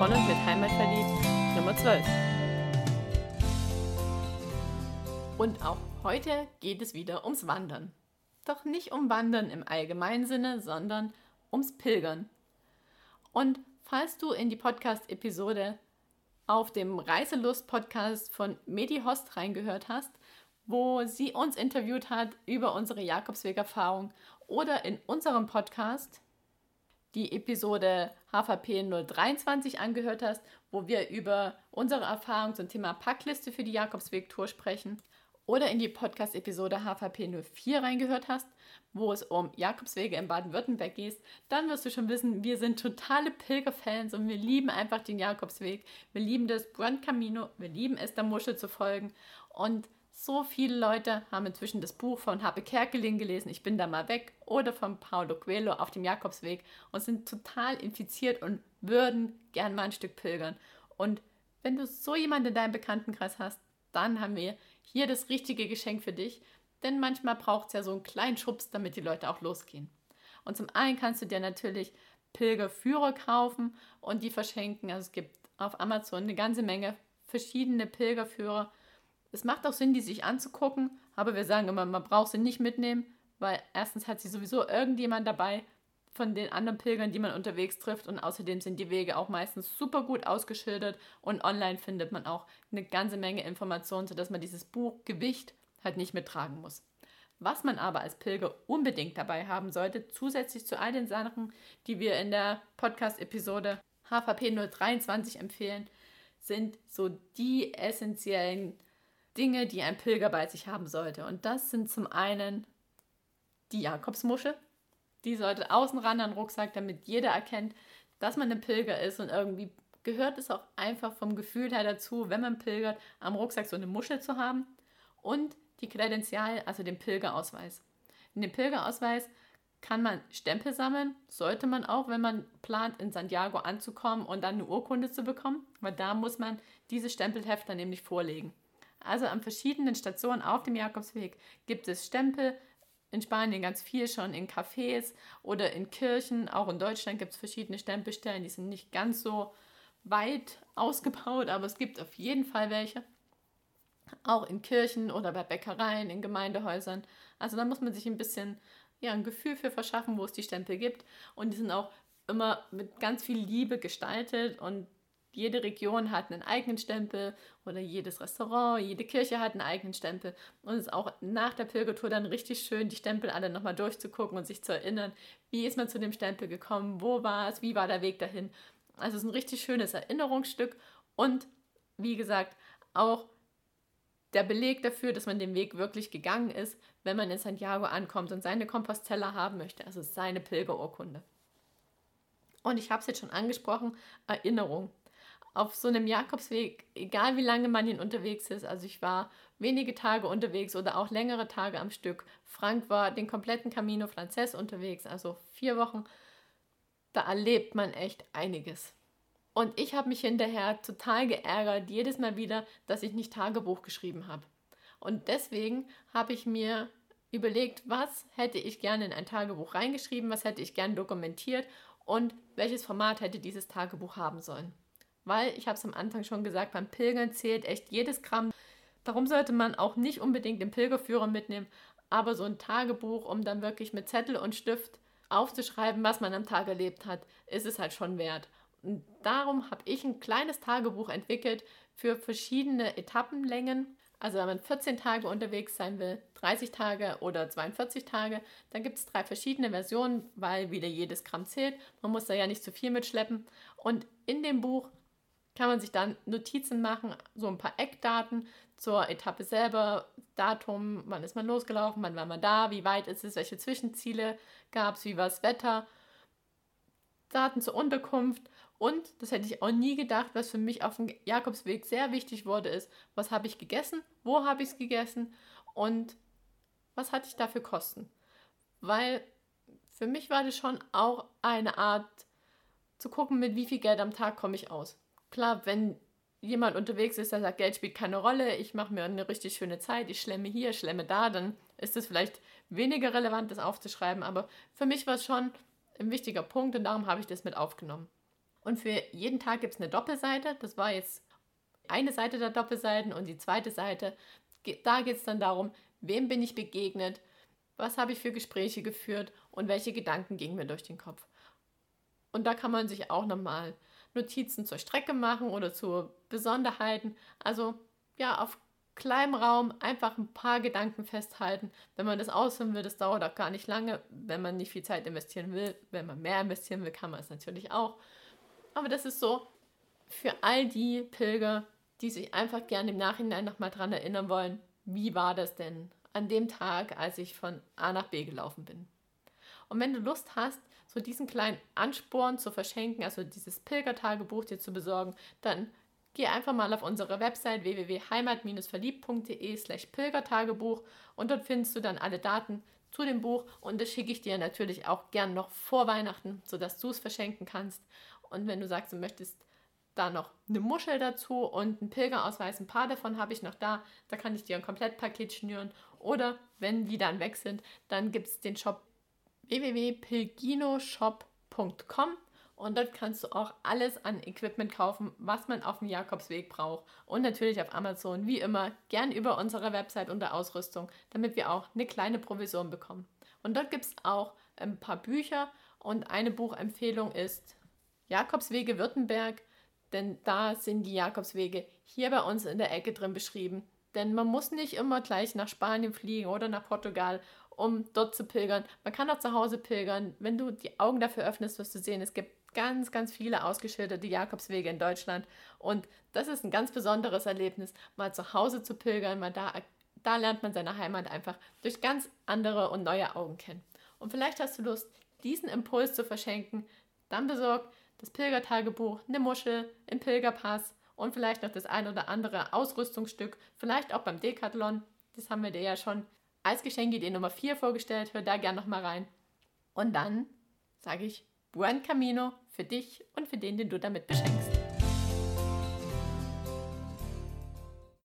von und mit Heimat verliebt, Nummer 12. Und auch heute geht es wieder ums Wandern. Doch nicht um Wandern im allgemeinen Sinne, sondern ums Pilgern. Und falls du in die Podcast-Episode auf dem Reiselust-Podcast von Medi Host reingehört hast, wo sie uns interviewt hat über unsere Jakobsweg-Erfahrung oder in unserem Podcast die Episode HVP 023 angehört hast, wo wir über unsere Erfahrung zum Thema Packliste für die Jakobsweg-Tour sprechen, oder in die Podcast-Episode HVP 04 reingehört hast, wo es um Jakobswege in Baden-Württemberg geht, dann wirst du schon wissen, wir sind totale Pilgerfans und wir lieben einfach den Jakobsweg. Wir lieben das Brand Camino, wir lieben es, der Muschel zu folgen. Und so viele Leute haben inzwischen das Buch von Habe Kerkeling gelesen, Ich bin da mal weg, oder von Paulo Coelho auf dem Jakobsweg und sind total infiziert und würden gern mal ein Stück pilgern. Und wenn du so jemanden in deinem Bekanntenkreis hast, dann haben wir hier das richtige Geschenk für dich, denn manchmal braucht es ja so einen kleinen Schubs, damit die Leute auch losgehen. Und zum einen kannst du dir natürlich Pilgerführer kaufen und die verschenken. Also es gibt auf Amazon eine ganze Menge verschiedene Pilgerführer es macht auch Sinn, die sich anzugucken, aber wir sagen immer, man braucht sie nicht mitnehmen, weil erstens hat sie sowieso irgendjemand dabei von den anderen Pilgern, die man unterwegs trifft und außerdem sind die Wege auch meistens super gut ausgeschildert und online findet man auch eine ganze Menge Informationen, sodass man dieses Buch Gewicht halt nicht mittragen muss. Was man aber als Pilger unbedingt dabei haben sollte, zusätzlich zu all den Sachen, die wir in der Podcast-Episode HVP 023 empfehlen, sind so die essentiellen Dinge, die ein Pilger bei sich haben sollte. Und das sind zum einen die Jakobsmuschel. Die sollte außen ran an den Rucksack, damit jeder erkennt, dass man ein Pilger ist. Und irgendwie gehört es auch einfach vom Gefühl her dazu, wenn man pilgert, am Rucksack so eine Muschel zu haben. Und die Kredenzial, also den Pilgerausweis. In dem Pilgerausweis kann man Stempel sammeln, sollte man auch, wenn man plant, in Santiago anzukommen und dann eine Urkunde zu bekommen, weil da muss man diese Stempelhefter nämlich vorlegen. Also an verschiedenen Stationen auf dem Jakobsweg gibt es Stempel. In Spanien ganz viel schon in Cafés oder in Kirchen. Auch in Deutschland gibt es verschiedene Stempelstellen. Die sind nicht ganz so weit ausgebaut, aber es gibt auf jeden Fall welche. Auch in Kirchen oder bei Bäckereien, in Gemeindehäusern. Also da muss man sich ein bisschen ja, ein Gefühl für verschaffen, wo es die Stempel gibt. Und die sind auch immer mit ganz viel Liebe gestaltet und jede Region hat einen eigenen Stempel oder jedes Restaurant, jede Kirche hat einen eigenen Stempel. Und es ist auch nach der Pilgertour dann richtig schön, die Stempel alle nochmal durchzugucken und sich zu erinnern, wie ist man zu dem Stempel gekommen, wo war es, wie war der Weg dahin. Also es ist ein richtig schönes Erinnerungsstück und wie gesagt, auch der Beleg dafür, dass man den Weg wirklich gegangen ist, wenn man in Santiago ankommt und seine Compostella haben möchte, also seine Pilgerurkunde. Und ich habe es jetzt schon angesprochen, Erinnerung auf so einem Jakobsweg, egal wie lange man ihn unterwegs ist, also ich war wenige Tage unterwegs oder auch längere Tage am Stück. Frank war den kompletten Camino Frances unterwegs, also vier Wochen. Da erlebt man echt einiges. Und ich habe mich hinterher total geärgert, jedes Mal wieder, dass ich nicht Tagebuch geschrieben habe. Und deswegen habe ich mir überlegt, was hätte ich gerne in ein Tagebuch reingeschrieben, was hätte ich gerne dokumentiert und welches Format hätte dieses Tagebuch haben sollen weil ich habe es am Anfang schon gesagt, beim Pilgern zählt echt jedes Gramm. Darum sollte man auch nicht unbedingt den Pilgerführer mitnehmen, aber so ein Tagebuch, um dann wirklich mit Zettel und Stift aufzuschreiben, was man am Tag erlebt hat, ist es halt schon wert. Und darum habe ich ein kleines Tagebuch entwickelt für verschiedene Etappenlängen. Also wenn man 14 Tage unterwegs sein will, 30 Tage oder 42 Tage, dann gibt es drei verschiedene Versionen, weil wieder jedes Gramm zählt. Man muss da ja nicht zu viel mitschleppen. Und in dem Buch kann man sich dann Notizen machen, so ein paar Eckdaten zur Etappe selber, Datum, wann ist man losgelaufen, wann war man da, wie weit ist es, welche Zwischenziele gab es, wie war das Wetter, Daten zur Unterkunft und, das hätte ich auch nie gedacht, was für mich auf dem Jakobsweg sehr wichtig wurde, ist, was habe ich gegessen, wo habe ich es gegessen und was hatte ich dafür Kosten. Weil für mich war das schon auch eine Art zu gucken, mit wie viel Geld am Tag komme ich aus klar, wenn jemand unterwegs ist, der sagt, Geld spielt keine Rolle, ich mache mir eine richtig schöne Zeit, ich schlemme hier, schlemme da, dann ist es vielleicht weniger relevant, das aufzuschreiben. Aber für mich war es schon ein wichtiger Punkt und darum habe ich das mit aufgenommen. Und für jeden Tag gibt es eine Doppelseite. Das war jetzt eine Seite der Doppelseiten und die zweite Seite. Da geht es dann darum, wem bin ich begegnet, was habe ich für Gespräche geführt und welche Gedanken gingen mir durch den Kopf. Und da kann man sich auch nochmal Notizen zur Strecke machen oder zu Besonderheiten. Also ja, auf kleinem Raum einfach ein paar Gedanken festhalten. Wenn man das ausfüllen will, das dauert auch gar nicht lange. Wenn man nicht viel Zeit investieren will, wenn man mehr investieren will, kann man es natürlich auch. Aber das ist so für all die Pilger, die sich einfach gerne im Nachhinein nochmal dran erinnern wollen, wie war das denn an dem Tag, als ich von A nach B gelaufen bin. Und wenn du Lust hast, so diesen kleinen Ansporn zu verschenken, also dieses Pilgertagebuch dir zu besorgen, dann geh einfach mal auf unsere Website www.heimat-verliebt.de slash Pilgertagebuch und dort findest du dann alle Daten zu dem Buch und das schicke ich dir natürlich auch gern noch vor Weihnachten, sodass du es verschenken kannst. Und wenn du sagst, du möchtest da noch eine Muschel dazu und einen Pilgerausweis, ein paar davon habe ich noch da, da kann ich dir ein Komplettpaket schnüren. Oder wenn die dann weg sind, dann gibt es den Shop www.pilginoshop.com und dort kannst du auch alles an Equipment kaufen, was man auf dem Jakobsweg braucht. Und natürlich auf Amazon, wie immer, gern über unsere Website unter Ausrüstung, damit wir auch eine kleine Provision bekommen. Und dort gibt es auch ein paar Bücher und eine Buchempfehlung ist Jakobswege Württemberg, denn da sind die Jakobswege hier bei uns in der Ecke drin beschrieben. Denn man muss nicht immer gleich nach Spanien fliegen oder nach Portugal, um dort zu pilgern. Man kann auch zu Hause pilgern. Wenn du die Augen dafür öffnest, wirst du sehen, es gibt ganz, ganz viele ausgeschilderte Jakobswege in Deutschland. Und das ist ein ganz besonderes Erlebnis, mal zu Hause zu pilgern, mal da, da lernt man seine Heimat einfach durch ganz andere und neue Augen kennen. Und vielleicht hast du Lust, diesen Impuls zu verschenken, dann besorg das Pilgertagebuch, eine Muschel, einen Pilgerpass und vielleicht noch das ein oder andere Ausrüstungsstück, vielleicht auch beim Decathlon. Das haben wir dir ja schon als Geschenkidee Nummer 4 vorgestellt. Hör da gerne nochmal rein. Und dann sage ich Buen Camino für dich und für den, den du damit beschenkst.